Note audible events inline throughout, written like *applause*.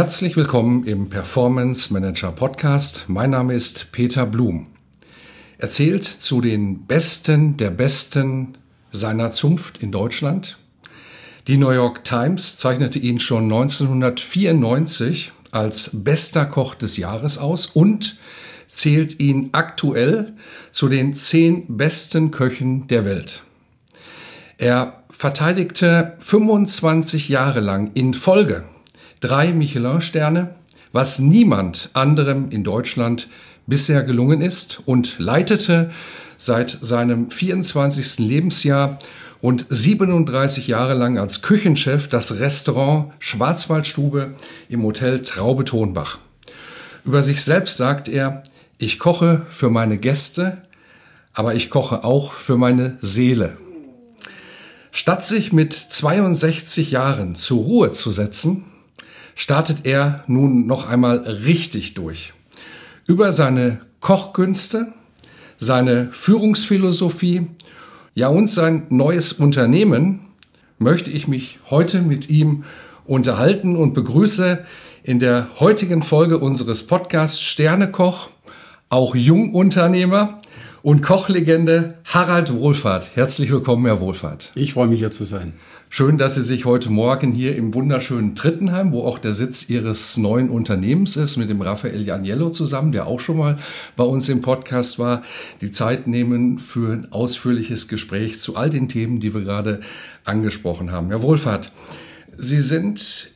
Herzlich willkommen im Performance Manager Podcast. Mein Name ist Peter Blum. Er zählt zu den Besten der Besten seiner Zunft in Deutschland. Die New York Times zeichnete ihn schon 1994 als bester Koch des Jahres aus und zählt ihn aktuell zu den zehn besten Köchen der Welt. Er verteidigte 25 Jahre lang in Folge drei Michelin-Sterne, was niemand anderem in Deutschland bisher gelungen ist und leitete seit seinem 24. Lebensjahr rund 37 Jahre lang als Küchenchef das Restaurant Schwarzwaldstube im Hotel Traube Tonbach. Über sich selbst sagt er, ich koche für meine Gäste, aber ich koche auch für meine Seele. Statt sich mit 62 Jahren zur Ruhe zu setzen, startet er nun noch einmal richtig durch. Über seine Kochkünste, seine Führungsphilosophie, ja und sein neues Unternehmen möchte ich mich heute mit ihm unterhalten und begrüße in der heutigen Folge unseres Podcasts Sternekoch, auch Jungunternehmer und Kochlegende Harald Wohlfahrt. Herzlich willkommen, Herr Wohlfahrt. Ich freue mich hier zu sein. Schön, dass Sie sich heute Morgen hier im wunderschönen Trittenheim, wo auch der Sitz Ihres neuen Unternehmens ist, mit dem Raphael Janiello zusammen, der auch schon mal bei uns im Podcast war, die Zeit nehmen für ein ausführliches Gespräch zu all den Themen, die wir gerade angesprochen haben. Herr Wohlfahrt, Sie sind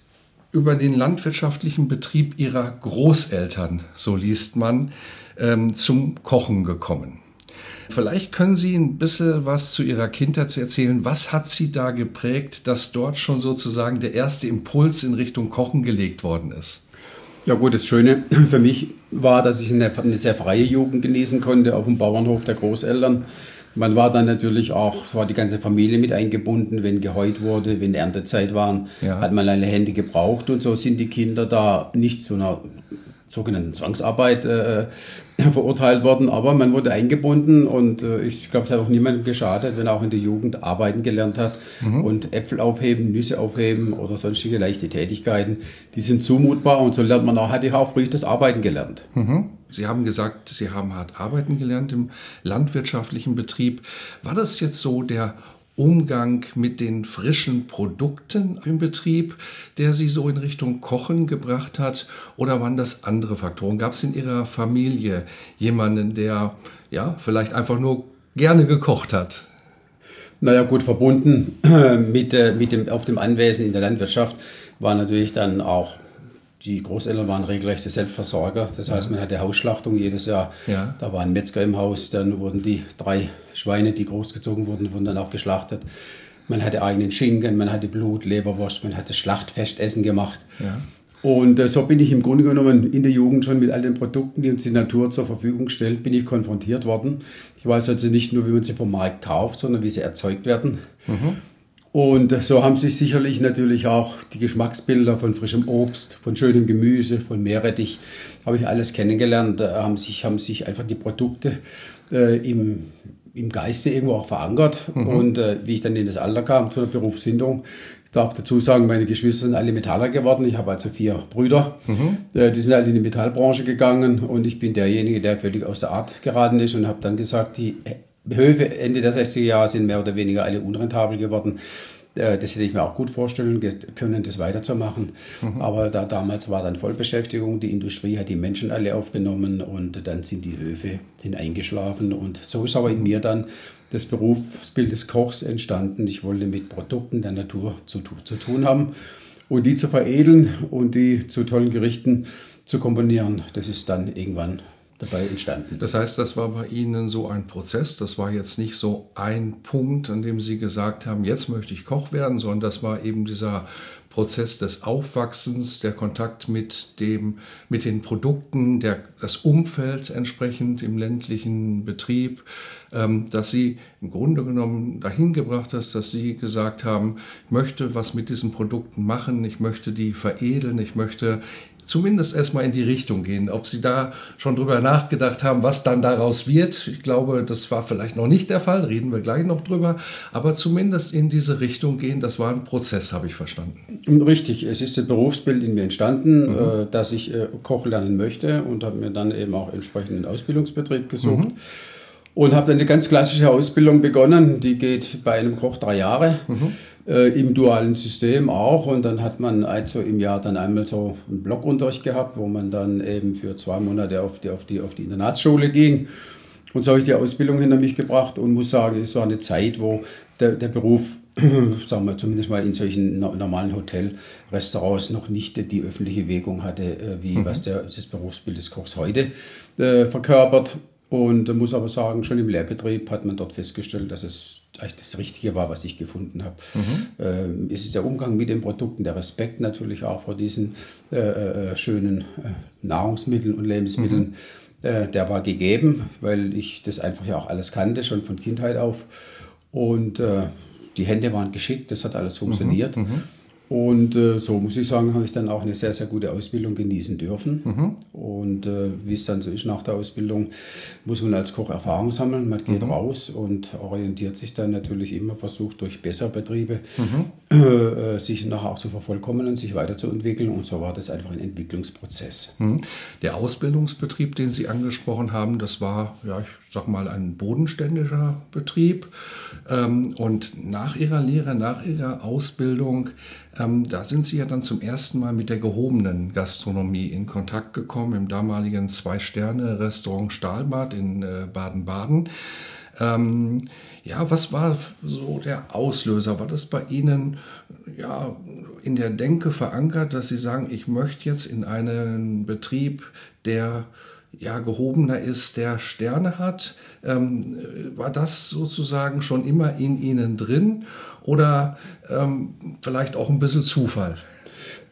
über den landwirtschaftlichen Betrieb Ihrer Großeltern, so liest man, ähm, zum Kochen gekommen. Vielleicht können Sie ein bisschen was zu Ihrer Kindheit erzählen. Was hat Sie da geprägt, dass dort schon sozusagen der erste Impuls in Richtung Kochen gelegt worden ist? Ja gut, das Schöne *clears throat* für mich war, dass ich eine, eine sehr freie Jugend genießen konnte auf dem Bauernhof der Großeltern. Man war dann natürlich auch, war die ganze Familie mit eingebunden, wenn geheut wurde, wenn Erntezeit waren, ja. hat man alle Hände gebraucht und so sind die Kinder da nicht zu einer sogenannten Zwangsarbeit äh, *laughs* verurteilt worden, aber man wurde eingebunden und äh, ich glaube, es hat auch niemandem geschadet, wenn er auch in der Jugend arbeiten gelernt hat mhm. und Äpfel aufheben, Nüsse aufheben oder sonstige leichte Tätigkeiten, die sind zumutbar und so lernt man auch, hatte ich auch früh das Arbeiten gelernt. Mhm. Sie haben gesagt, Sie haben hart arbeiten gelernt im landwirtschaftlichen Betrieb. War das jetzt so der Umgang mit den frischen Produkten im Betrieb, der Sie so in Richtung Kochen gebracht hat? Oder waren das andere Faktoren? Gab es in Ihrer Familie jemanden, der ja vielleicht einfach nur gerne gekocht hat? Naja, gut verbunden mit, äh, mit dem, auf dem Anwesen in der Landwirtschaft war natürlich dann auch die Großeltern waren regelrechte Selbstversorger. Das heißt, man hatte Hausschlachtung jedes Jahr. Ja. Da war ein Metzger im Haus, dann wurden die drei Schweine, die großgezogen wurden, wurden dann auch geschlachtet. Man hatte eigenen Schinken, man hatte Blut, Leberwurst, man hatte Schlachtfestessen gemacht. Ja. Und äh, so bin ich im Grunde genommen in der Jugend schon mit all den Produkten, die uns die Natur zur Verfügung stellt, bin ich konfrontiert worden. Ich weiß also nicht nur, wie man sie vom Markt kauft, sondern wie sie erzeugt werden. Mhm. Und so haben sich sicherlich natürlich auch die Geschmacksbilder von frischem Obst, von schönem Gemüse, von Meerrettich, habe ich alles kennengelernt. Haben sich, haben sich einfach die Produkte äh, im, im Geiste irgendwo auch verankert. Mhm. Und äh, wie ich dann in das Alter kam, zu der Berufsfindung, ich darf dazu sagen, meine Geschwister sind alle Metaller geworden. Ich habe also vier Brüder. Mhm. Äh, die sind alle in die Metallbranche gegangen und ich bin derjenige, der völlig aus der Art geraten ist und habe dann gesagt, die Höfe Ende der 60er Jahre sind mehr oder weniger alle unrentabel geworden. Äh, das hätte ich mir auch gut vorstellen können, das weiterzumachen. Mhm. Aber da damals war dann Vollbeschäftigung, die Industrie hat die Menschen alle aufgenommen und dann sind die Höfe sind eingeschlafen. Und so ist aber in mir dann das Berufsbild des Kochs entstanden. Ich wollte mit Produkten der Natur zu, zu tun haben und die zu veredeln und die zu tollen Gerichten zu komponieren. Das ist dann irgendwann dabei entstanden. Das heißt, das war bei Ihnen so ein Prozess, das war jetzt nicht so ein Punkt, an dem Sie gesagt haben, jetzt möchte ich Koch werden, sondern das war eben dieser Prozess des Aufwachsens, der Kontakt mit dem, mit den Produkten, der, das Umfeld entsprechend im ländlichen Betrieb, ähm, dass sie im Grunde genommen dahin gebracht hast, dass sie gesagt haben, ich möchte was mit diesen Produkten machen, ich möchte die veredeln, ich möchte zumindest erstmal in die Richtung gehen. Ob Sie da schon drüber nachgedacht haben, was dann daraus wird, ich glaube, das war vielleicht noch nicht der Fall, reden wir gleich noch drüber, aber zumindest in diese Richtung gehen, das war ein Prozess, habe ich verstanden. Richtig, es ist ein Berufsbild in mir entstanden, mhm. Äh, dass ich äh, Koch lernen möchte und habe mir dann eben auch entsprechenden Ausbildungsbetrieb gesucht. Mhm. Und habe dann eine ganz klassische Ausbildung begonnen, die geht bei einem Koch drei Jahre. Mhm äh, im dualen System auch. Und dann hat man also im Jahr dann einmal so einen Blockunterricht gehabt, wo man dann eben für zwei Monate auf die, auf die, auf die Internatsschule ging. Und so habe ich die Ausbildung hinter mich gebracht und muss sagen, es war eine Zeit, wo der, der Beruf, *clears throat* sagen wir zumindest mal in solchen normalen Hotelrestaurants noch nicht die öffentliche Wirkung hatte, äh, wie mhm. was der, das Berufsbild des Kochs heute äh, verkörpert. Und muss aber sagen, schon im Lehrbetrieb hat man dort festgestellt, dass es eigentlich das Richtige war, was ich gefunden habe. Mhm. Ähm, es ist der Umgang mit den Produkten, der Respekt natürlich auch vor diesen äh, äh, schönen äh, Nahrungsmitteln und Lebensmitteln, mhm. äh, der war gegeben, weil ich das einfach ja auch alles kannte, schon von Kindheit auf. Und äh, die Hände waren geschickt, das hat alles funktioniert. Mhm. Und äh, so muss ich sagen, habe ich dann auch eine sehr, sehr gute Ausbildung genießen dürfen. Mhm. Und äh, wie es dann so ist nach der Ausbildung, muss man als Koch Erfahrung sammeln. Man geht mhm. raus und orientiert sich dann natürlich immer, versucht durch bessere Betriebe mhm. Äh, sich nachher auch zu vervollkommnen, sich weiterzuentwickeln. Und so war das einfach ein Entwicklungsprozess. Mhm. Der Ausbildungsbetrieb, den Sie angesprochen haben, das war, ja, ich sag mal, ein bodenständischer Betrieb. Ähm, und nach Ihrer Lehre, nach Ihrer Ausbildung, ähm, da sind Sie ja dann zum ersten Mal mit der gehobenen Gastronomie in Kontakt gekommen, im damaligen Zwei-Sterne-Restaurant Stahlbad in äh, Baden-Baden. Ähm, ja, was war so der Auslöser? War das bei Ihnen ja in der Denke verankert, dass Sie sagen, ich möchte jetzt in einen Betrieb, der ja, gehobener ist, der Sterne hat. Ähm, war das sozusagen schon immer in Ihnen drin oder ähm, vielleicht auch ein bisschen Zufall?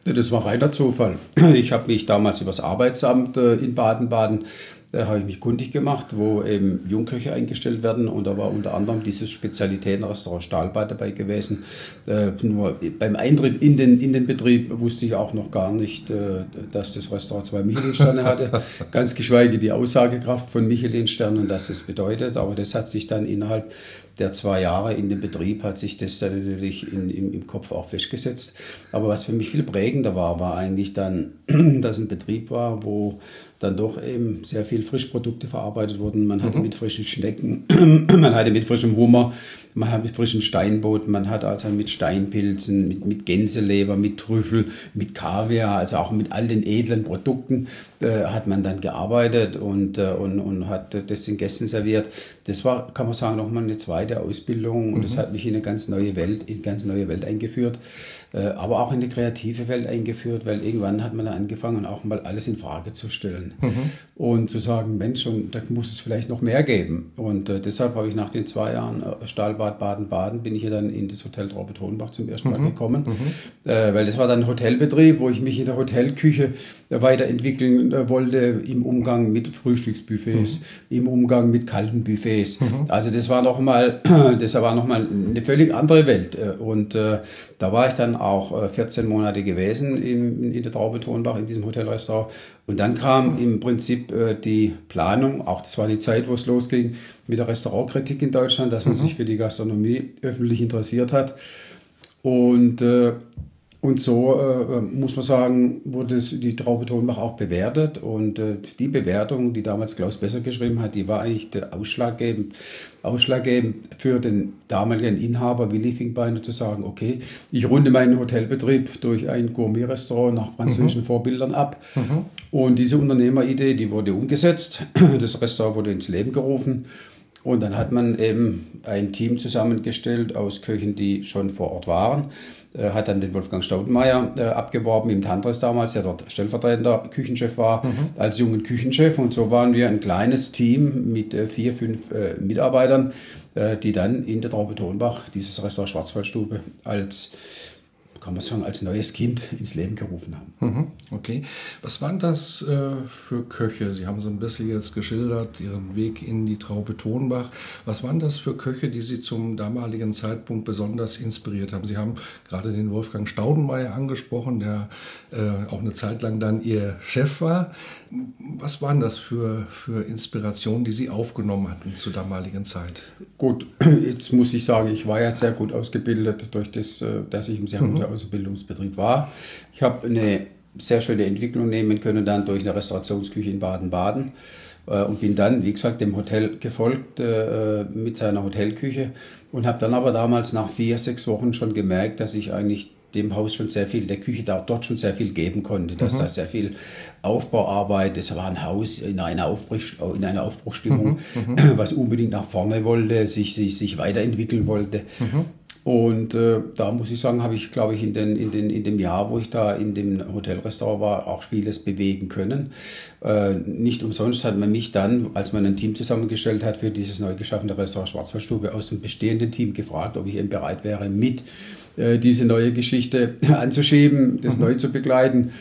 Das war reiner Zufall. Ich habe mich damals übers Arbeitsamt äh, in Baden-Baden da habe ich mich kundig gemacht, wo eben Jungköche eingestellt werden. Und da war unter anderem dieses Spezialitätenrestaurant Stahlbad dabei gewesen. Äh, nur beim Eintritt in den, in den Betrieb wusste ich auch noch gar nicht, äh, dass das Restaurant zwei Michelin-Sterne hatte, *laughs* ganz geschweige die Aussagekraft von Michelin-Sternen, dass das bedeutet, aber das hat sich dann innerhalb der zwei Jahre in dem Betrieb hat sich das dann natürlich in, im, im Kopf auch festgesetzt. Aber was für mich viel prägender war, war eigentlich dann, *clears throat* dass ein Betrieb war, wo dann doch eben sehr viel Frischprodukte verarbeitet wurden. Man hatte mhm. mit frischen Schnecken, *clears throat* man hatte mit frischem Hummer, man hat mit frischem Steinboot, man hat also mit Steinpilzen, mit, mit Gänseleber, mit Trüffel, mit Kaviar, also auch mit all den edlen Produkten äh, hat man dann gearbeitet und, äh, und, und hat das den Gästen serviert. Das war, kann man sagen, nochmal eine zweite Ausbildung und mhm. das hat mich in eine ganz neue Welt, in eine ganz neue Welt eingeführt. Äh, aber auch in die kreative Welt eingeführt, weil irgendwann hat man angefangen, auch mal alles in Frage zu stellen mhm. und zu sagen, Mensch, und da muss es vielleicht noch mehr geben. Und äh, deshalb habe ich nach den zwei Jahren äh, Stahlbad Baden-Baden bin ich ja dann in das Hotel Traube Tonbach zum ersten Mal mhm. gekommen, mhm. Äh, weil das war dann ein Hotelbetrieb, wo ich mich in der Hotelküche weiterentwickeln äh, wollte im Umgang mit Frühstücksbuffets, mhm. im Umgang mit kalten Buffets. Mhm. Also das war noch mal, *clears throat* das war noch mal eine völlig andere Welt und äh, da war ich dann auch 14 äh, Monate gewesen in, in der Traube Tonbach, in diesem Hotelrestaurant. Und dann kam im Prinzip äh, die Planung, auch das war die Zeit, wo es losging mit der Restaurantkritik in Deutschland, dass man mhm. sich für die Gastronomie öffentlich interessiert hat. Und äh, und so äh, muss man sagen, wurde die Traube Tonbach auch bewertet. Und äh, die Bewertung, die damals Klaus Besser geschrieben hat, die war eigentlich der ausschlaggebend, ausschlaggebend für den damaligen Inhaber Willi Finkbeiner zu sagen, okay, ich runde meinen Hotelbetrieb durch ein Gourmet-Restaurant nach französischen mhm. Vorbildern ab. Mhm. Und diese Unternehmeridee, die wurde umgesetzt. *clears throat* Das Restaurant wurde ins Leben gerufen. Und dann hat man eben ein Team zusammengestellt aus Köchen, die schon vor Ort waren. Äh, hat dann den Wolfgang Staudenmeier äh, abgeworben im Tantris damals, der dort stellvertretender Küchenchef war, mhm. als jungen Küchenchef. Und so waren wir ein kleines Team mit äh, vier, fünf äh, Mitarbeitern, die dann in der Traube Tonbach dieses Restaurant Schwarzwaldstube als kann man sagen, als neues Kind ins Leben gerufen haben. Mhm, okay. Was waren das äh, für Köche? Sie haben so ein bisschen jetzt geschildert, Ihren Weg in die Traube Tonbach. Was waren das für Köche, die Sie zum damaligen Zeitpunkt besonders inspiriert haben? Sie haben gerade den Wolfgang Staudenmeier angesprochen, der äh, auch eine Zeit lang dann Ihr Chef war. Was waren das für, für Inspirationen, die Sie aufgenommen hatten zur damaligen Zeit? Gut, *clears throat* jetzt muss ich sagen, ich war ja sehr gut ausgebildet durch das, äh, dass ich im sehr mhm. Ausbildungsbetrieb war. Ich habe eine sehr schöne Entwicklung nehmen können dann durch eine Restaurationsküche in Baden-Baden äh, und bin dann, wie gesagt, dem Hotel gefolgt äh, mit seiner Hotelküche und habe dann aber damals nach vier, sechs Wochen schon gemerkt, dass ich eigentlich dem Haus schon sehr viel, der Küche da, dort schon sehr viel geben konnte, dass mhm. da sehr viel Aufbauarbeit, das war ein Haus in einer, Aufbruch, in einer Aufbruchstimmung, mhm. mhm. was unbedingt nach vorne wollte, sich, sich, sich weiterentwickeln wollte. Und äh, da muss ich sagen, habe ich, glaube ich, in, den, in, den, in dem Jahr, wo ich da in dem Hotelrestaurant war, auch vieles bewegen können. Äh, nicht umsonst hat man mich dann, als man ein Team zusammengestellt hat für dieses neu geschaffene Restaurant Schwarzwaldstube, aus dem bestehenden Team gefragt, ob ich eben bereit wäre, mit äh, diese neue Geschichte *laughs* anzuschieben, das mhm. neu zu begleiten.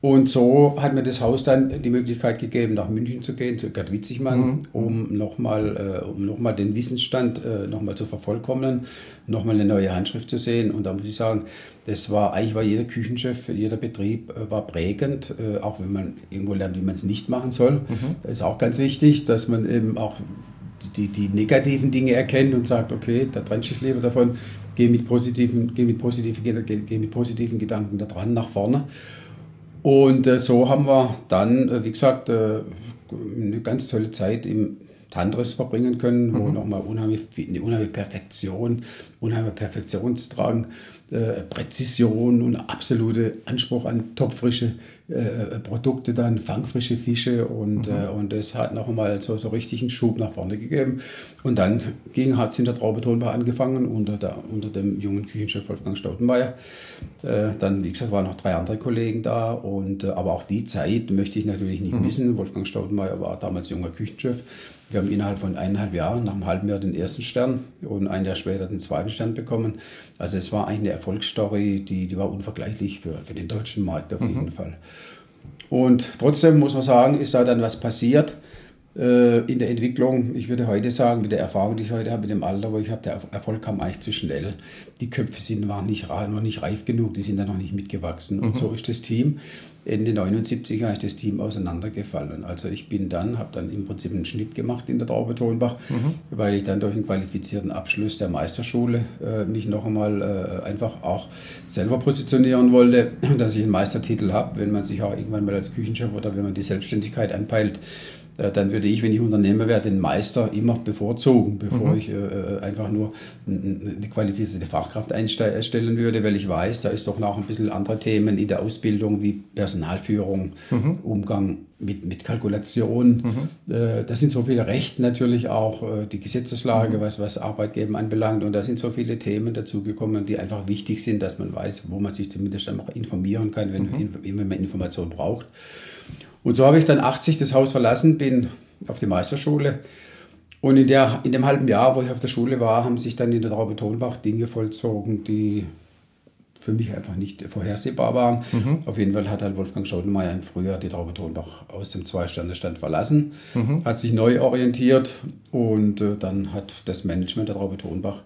Und so hat mir das Haus dann die Möglichkeit gegeben, nach München zu gehen, zu Gerd Witzigmann, mhm. um nochmal äh, um noch den Wissensstand äh, nochmal zu vervollkommnen, nochmal eine neue Handschrift zu sehen. Und da muss ich sagen, das war eigentlich war jeder Küchenchef, jeder Betrieb äh, war prägend, äh, auch wenn man irgendwo lernt, wie man es nicht machen soll. Mhm. Das ist auch ganz wichtig, dass man eben auch die, die negativen Dinge erkennt und sagt, okay, da trenne ich lieber davon, gehe mit positiven, geh mit positiven, geh mit positiven Gedanken da dran nach vorne. Und äh, so haben wir dann, äh, wie gesagt, äh, eine ganz tolle Zeit im Tantris verbringen können, wo mhm. nochmal unheimlich, eine unheimliche Perfektion, unheimlicher Perfektionsdrang äh, Präzision und absolute Anspruch an topfrische äh, Produkte, dann fangfrische Fische und, mhm. äh, und das hat noch einmal so, so richtig einen Schub nach vorne gegeben. Und dann ging, hat es in der Traubetonbar angefangen unter, der, unter dem jungen Küchenchef Wolfgang Staudenmeier. Äh, dann, wie gesagt, waren noch drei andere Kollegen da und äh, aber auch die Zeit möchte ich natürlich nicht mhm. missen. Wolfgang Staudenmeier war damals junger Küchenchef. Wir haben innerhalb von eineinhalb Jahren, nach einem halben Jahr den ersten Stern und ein Jahr später den zweiten Stern bekommen. Also es war eigentlich eine Erfolgsstory, die, die war unvergleichlich für, für den deutschen Markt auf jeden mhm. Fall. Und trotzdem muss man sagen, ist da dann was passiert äh, in der Entwicklung. Ich würde heute sagen, mit der Erfahrung, die ich heute habe, mit dem Alter, wo ich habe, der Erfolg kam eigentlich zu schnell. Die Köpfe sind, waren nicht, noch nicht reif genug, die sind da noch nicht mitgewachsen. Und mhm. so ist das Team Ende 79 ist das Team auseinandergefallen. Also ich bin dann, habe dann im Prinzip einen Schnitt gemacht in der Traube Tonbach, mhm. weil ich dann durch einen qualifizierten Abschluss der Meisterschule äh, mich noch einmal äh, einfach auch selber positionieren wollte, *clears throat* dass ich einen Meistertitel habe, wenn man sich auch irgendwann mal als Küchenchef oder wenn man die Selbstständigkeit anpeilt, dann würde ich, wenn ich Unternehmer wäre, den Meister immer bevorzugen, bevor mhm. ich äh, äh einfach nur eine qualifizierte Fachkraft einstellen würde, weil ich weiß, da ist doch noch ein bisschen andere Themen in der Ausbildung wie Personalführung, mhm. Umgang mit, mit Kalkulation. Mhm. Äh, da sind so viele Rechte natürlich auch, äh, die Gesetzeslage, mhm. was, was Arbeitgeber anbelangt. Und da sind so viele Themen dazugekommen, die einfach wichtig sind, dass man weiß, wo man sich zumindest einfach informieren kann, wenn, mhm. wenn man Informationen braucht. Und so habe ich dann 80 das Haus verlassen, bin auf die Meisterschule. Und in, der, in dem halben Jahr, wo ich auf der Schule war, haben sich dann in der Traube Tonbach Dinge vollzogen, die für mich einfach nicht vorhersehbar waren. Mhm. Auf jeden Fall hat halt Wolfgang Schaudenmeier im Frühjahr die Traube Tonbach aus dem Zwei-Sterne-Stand verlassen, mhm. hat sich neu orientiert und äh, dann hat das Management der Traube Tonbach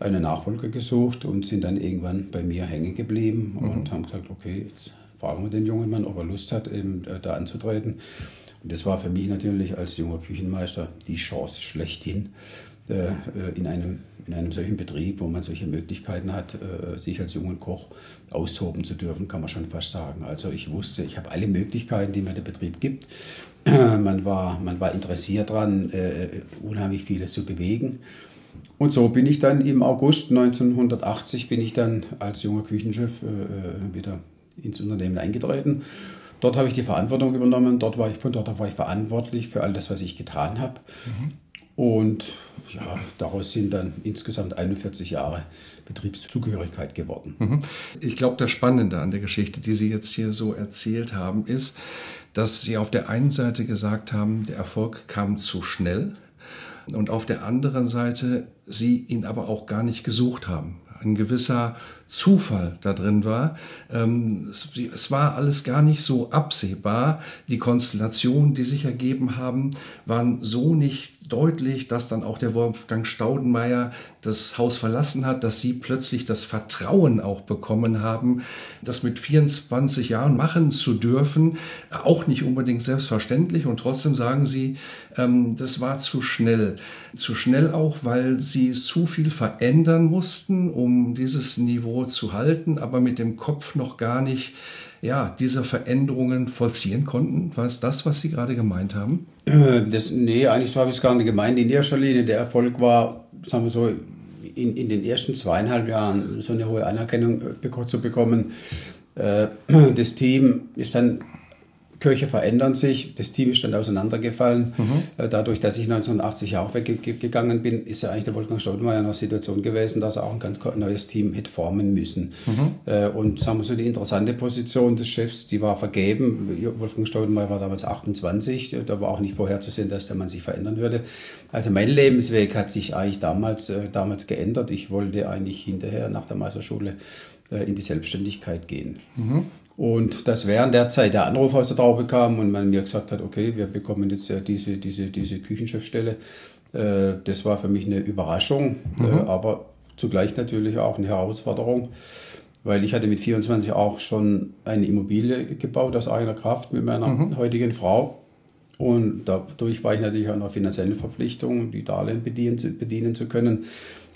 einen Nachfolger gesucht und sind dann irgendwann bei mir hängen geblieben mhm. und haben gesagt, okay, jetzt fragen wir den jungen Mann, ob er Lust hat, eben äh, da anzutreten. Und das war für mich natürlich als junger Küchenmeister die Chance schlechthin, äh, äh, in einem, in einem solchen Betrieb, wo man solche Möglichkeiten hat, sich als junger Koch austoben zu dürfen, kann man schon fast sagen. Also ich wusste, ich habe alle Möglichkeiten, die mir der Betrieb gibt. *clears throat* Man war, man war interessiert daran, unheimlich vieles zu bewegen. Und so bin ich dann im August 1980 bin ich dann als junger Küchenchef wieder ins Unternehmen eingetreten. Dort habe ich die Verantwortung übernommen. Dort war ich, von dort war ich verantwortlich für all das, was ich getan habe. Mhm. Und ja, daraus sind dann insgesamt 41 Jahre Betriebszugehörigkeit geworden. Mhm. Ich glaube, das Spannende an der Geschichte, die Sie jetzt hier so erzählt haben, ist, dass Sie auf der einen Seite gesagt haben, der Erfolg kam zu schnell und auf der anderen Seite Sie ihn aber auch gar nicht gesucht haben. Ein gewisser Zufall da drin war. Ähm, es, es, war alles gar nicht so absehbar. Die Konstellationen, die sich ergeben haben, waren so nicht deutlich, dass dann auch der Wolfgang Staudenmeier das Haus verlassen hat, dass sie plötzlich das Vertrauen auch bekommen haben, das mit 24 Jahren machen zu dürfen. Auch nicht unbedingt selbstverständlich. Und trotzdem sagen sie, ähm, das war zu schnell. Zu schnell auch, weil sie zu viel verändern mussten, um dieses Niveau zu halten, aber mit dem Kopf noch gar nicht ja, diese Veränderungen vollziehen konnten? War es das, was Sie gerade gemeint haben? Äh, das, nee, eigentlich so habe ich es gar nicht gemeint. In erster Linie, der Erfolg war, sagen wir so, in, in den ersten zweieinhalb Jahren so eine hohe Anerkennung äh, zu bekommen. Äh, das Team ist dann Kirche verändern sich. Das Team ist dann auseinandergefallen. Mhm. Äh, dadurch, dass ich 1980 auch weggegangen bin, ist ja eigentlich der Wolfgang Staudenmeier in einer Situation gewesen, dass er auch ein ganz neues Team hätte formen müssen. Mhm. Äh, und sagen wir so, die interessante Position des Chefs, die war vergeben. Wolfgang Staudenmeier war damals 28. Da war auch nicht vorherzusehen, dass der Mann sich verändern würde. Also mein Lebensweg hat sich eigentlich damals, äh, damals geändert. Ich wollte eigentlich hinterher nach der Meisterschule in die Selbstständigkeit gehen. Mhm. Und dass während der Zeit der Anruf aus der Traube kam und man mir gesagt hat, okay, wir bekommen jetzt ja diese, diese, diese Küchenchefstelle, äh, das war für mich eine Überraschung, äh, mhm. aber zugleich natürlich auch eine Herausforderung, weil ich hatte mit 24 auch schon eine Immobilie gebaut aus eigener Kraft mit meiner mhm. heutigen Frau. Und dadurch war ich natürlich auch in einer finanziellen Verpflichtung, die Darlehen bedienen, bedienen zu können.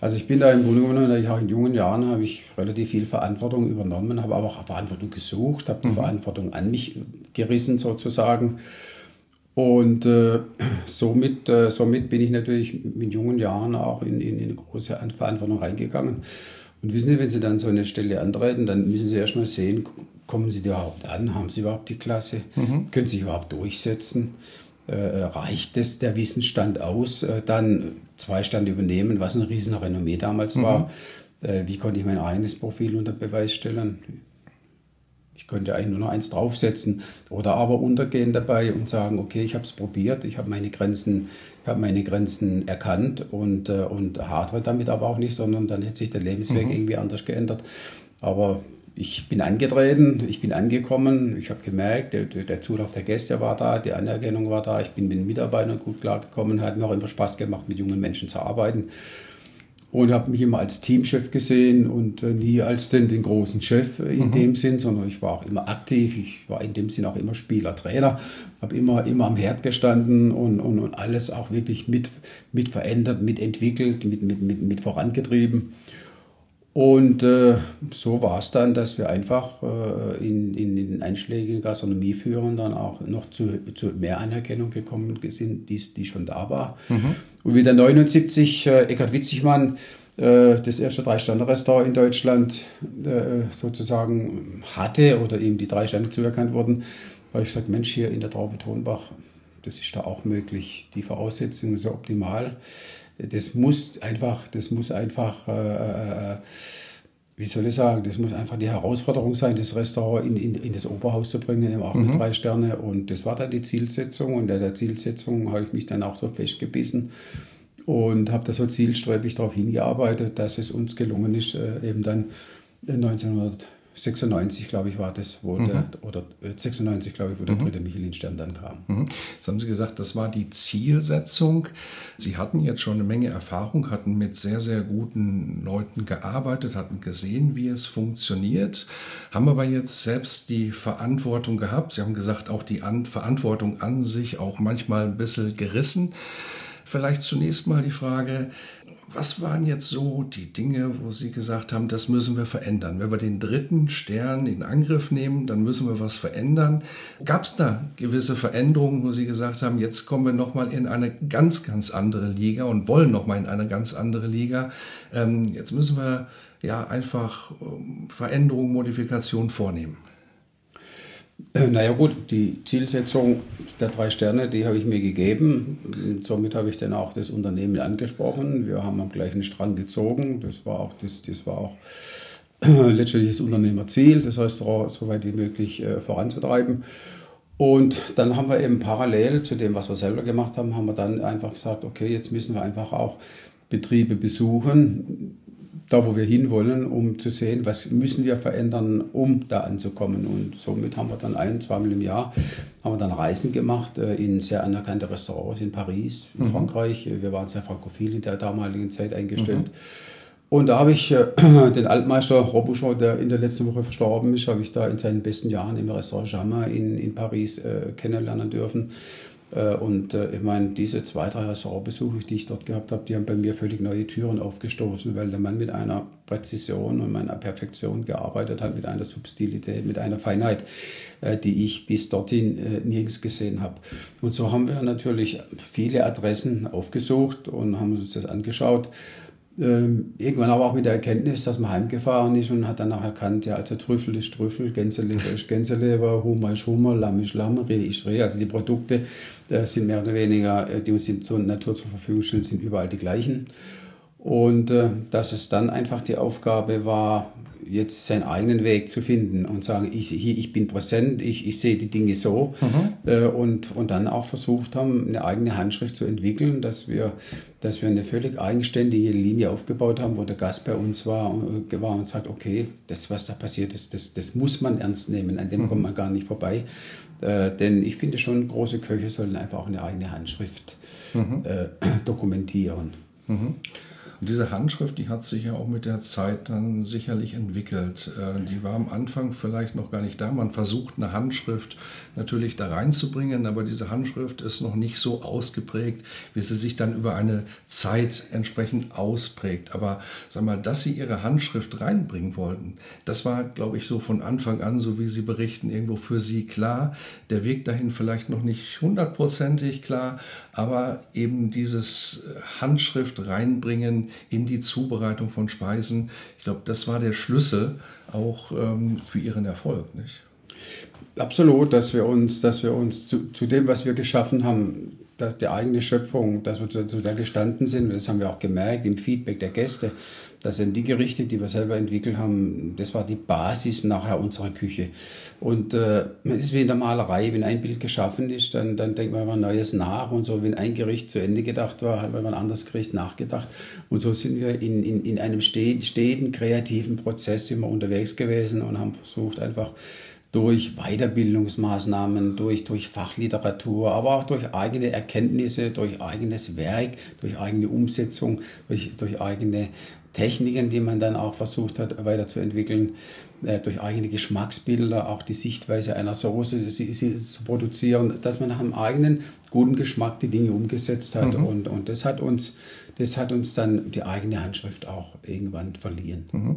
Also ich bin da im Grunde genommen, auch in jungen Jahren habe ich relativ viel Verantwortung übernommen, habe aber auch Verantwortung gesucht, habe die mhm. Verantwortung an mich gerissen sozusagen. Und äh, somit, äh, somit bin ich natürlich mit jungen Jahren auch in, in, in eine große Verantwortung reingegangen. Und wissen Sie, wenn Sie dann so eine Stelle antreten, dann müssen Sie erstmal sehen, kommen Sie überhaupt an, haben Sie überhaupt die Klasse, mhm. können Sie sich überhaupt durchsetzen reicht es der Wissensstand aus, äh, dann zwei Stand übernehmen, was ein riesen Renommee damals mhm. war. Äh, wie konnte ich mein eigenes Profil unter Beweis stellen? Ich könnte eigentlich nur noch eins draufsetzen oder aber untergehen dabei und sagen, okay, ich habe es probiert, ich habe meine Grenzen, ich habe meine Grenzen erkannt und, äh, und hadere damit aber auch nicht, sondern dann hätte sich der Lebensweg mhm. irgendwie anders geändert. Aber ich bin angetreten, ich bin angekommen, ich habe gemerkt, der, der, Zulauf der Gäste war da, die Anerkennung war da, ich bin mit den Mitarbeitern gut klargekommen, hat mir auch immer Spaß gemacht, mit jungen Menschen zu arbeiten. Und habe mich immer als Teamchef gesehen und äh, nie als den, den großen Chef in mhm. dem Sinn, sondern ich war auch immer aktiv, ich war in dem Sinn auch immer Spieler, Trainer, habe immer, immer am Herd gestanden und, und, und alles auch wirklich mit, mit verändert, mitentwickelt, mit, mit, mit, mit vorangetrieben. Und äh, so war es dann, dass wir einfach äh, in, in den einschlägigen Gastronomieführern dann auch noch zu, zu mehr Anerkennung gekommen sind, die, die schon da war. Mhm. Und wieder 79 äh, Eckhard Witzigmann äh, das erste Drei-Sterne-Restaurant in Deutschland äh, sozusagen hatte oder ihm die drei Sterne zuerkannt wurden, habe ich gesagt, Mensch, hier in der Traube Tonbach, das ist da auch möglich. Die Voraussetzungen sind optimal das muss einfach, das muss einfach, äh, äh, wie soll ich sagen, das muss einfach die Herausforderung sein, das Restaurant in, in, in das Oberhaus zu bringen, auch mhm. mit drei Sterne. Und das war dann die Zielsetzung. Und der, der Zielsetzung habe ich mich dann auch so festgebissen und habe da so zielstrebig darauf hingearbeitet, dass es uns gelungen ist, äh, eben dann 1900 96, glaube ich, war das, wo mhm. der, oder 96, äh, glaube ich, wo der mhm. dritte Michelin-Stern dann kam. Mhm. Jetzt haben Sie gesagt, das war die Zielsetzung. Sie hatten jetzt schon eine Menge Erfahrung, hatten mit sehr, sehr guten Leuten gearbeitet, hatten gesehen, wie es funktioniert, haben aber jetzt selbst die Verantwortung gehabt. Sie haben gesagt, auch die an Verantwortung an sich auch manchmal ein bisschen gerissen. Vielleicht zunächst mal die Frage, was waren jetzt so die Dinge, wo Sie gesagt haben, das müssen wir verändern? Wenn wir den dritten Stern in Angriff nehmen, dann müssen wir was verändern. Gab es da gewisse Veränderungen, wo Sie gesagt haben, jetzt kommen wir nochmal in eine ganz, ganz andere Liga und wollen nochmal in eine ganz andere Liga? Ähm, jetzt müssen wir ja einfach ähm, Veränderungen, Modifikationen vornehmen. Äh, naja gut, die Zielsetzung der drei Sterne, die habe ich mir gegeben. Und somit habe ich dann auch das Unternehmen angesprochen. Wir haben am gleichen Strang gezogen. Das war auch, das, das war auch letztendlich das Unternehmerziel, das heißt, so weit wie möglich äh, voranzutreiben. Und dann haben wir eben parallel zu dem, was wir selber gemacht haben, haben wir dann einfach gesagt, okay, jetzt müssen wir einfach auch Betriebe besuchen, da wo wir hinwollen, um zu sehen, was müssen wir verändern, um da anzukommen. Und somit haben wir dann ein, zweimal im Jahr haben wir dann Reisen gemacht äh, in sehr anerkannte Restaurants in Paris, in mhm. Frankreich. Wir waren sehr frankophil in der damaligen Zeit eingestellt. Mhm. Und da habe ich äh, *clears throat* den Altmeister Robuchon, der in der letzten Woche verstorben ist, habe ich da in seinen besten Jahren im Restaurant Jammer in, in Paris äh, kennenlernen dürfen. Äh, und äh, ich meine, diese zwei, drei Restaurantbesuche, die ich dort gehabt habe, die haben bei mir völlig neue Türen aufgestoßen, weil der Mann mit einer Präzision und einer Perfektion gearbeitet hat, mit einer Subtilität, mit einer Feinheit, äh, die ich bis dorthin nirgends gesehen habe. Und so haben wir natürlich viele Adressen aufgesucht und haben uns das angeschaut. Ähm, irgendwann aber auch mit der Erkenntnis, dass man heimgefahren ist und hat dann auch erkannt, ja, also Trüffel ist Trüffel, Gänseleber ist Gänseleber, Hummer ist Hummer, Lamm ist Lamm, Reh ist Reh. Also die Produkte äh, sind mehr oder weniger, äh, die uns zur Natur zur Verfügung stellen, sind überall die gleichen. Und äh, dass es dann einfach die Aufgabe war, jetzt seinen eigenen Weg zu finden und sagen, ich, hier, ich bin präsent, ich, ich sehe die Dinge so mhm. äh, und, und dann auch versucht haben, eine eigene Handschrift zu entwickeln, dass wir, dass wir eine völlig eigenständige Linie aufgebaut haben, wo der Gast bei uns war, äh, war und sagt, okay, das, was da passiert ist, das, das muss man ernst nehmen, an dem mhm. kommt man gar nicht vorbei. Äh, denn ich finde schon, große Köche sollen einfach auch eine eigene Handschrift mhm. äh, *clears throat* dokumentieren. Und diese Handschrift, die hat sich ja auch mit der Zeit dann sicherlich entwickelt. Äh, die war am Anfang vielleicht noch gar nicht da. Man versucht eine Handschrift natürlich da reinzubringen, aber diese Handschrift ist noch nicht so ausgeprägt, wie sie sich dann über eine Zeit entsprechend ausprägt. Aber sag mal, dass sie ihre Handschrift reinbringen wollten, das war, glaube ich, so von Anfang an, so wie Sie berichten, irgendwo für Sie klar. Der Weg dahin vielleicht noch nicht hundertprozentig klar, aber eben dieses Handschrift reinbringen in die Zubereitung von Speisen. Ich glaube, das war der Schlüssel auch ähm, für ihren Erfolg, nicht? Absolut, dass wir uns, dass wir uns zu, zu dem, was wir geschaffen haben, dass die eigene Schöpfung, dass wir zu, zu der gestanden sind, das haben wir auch gemerkt im Feedback der Gäste, das sind die Gerichte, die wir selber entwickelt haben, das war die Basis nachher unserer Küche. Und äh, es ist wie in der Malerei, wenn ein Bild geschaffen ist, dann, dann denkt man über ein Neues nach und so, wenn ein Gericht zu Ende gedacht war, hat man über ein anderes Gericht nachgedacht. Und so sind wir in, in, in einem steten, kreativen Prozess immer unterwegs gewesen und haben versucht, einfach durch Weiterbildungsmaßnahmen, durch, durch Fachliteratur, aber auch durch eigene Erkenntnisse, durch eigenes Werk, durch eigene Umsetzung, durch, durch eigene Techniken, die man dann auch versucht hat weiterzuentwickeln, äh, durch eigene Geschmacksbilder, auch die Sichtweise einer Soße zu produzieren, dass man nach einem eigenen guten Geschmack die Dinge umgesetzt hat. Mhm. Und, und das, hat uns, das hat uns dann die eigene Handschrift auch irgendwann verliehen. Mhm.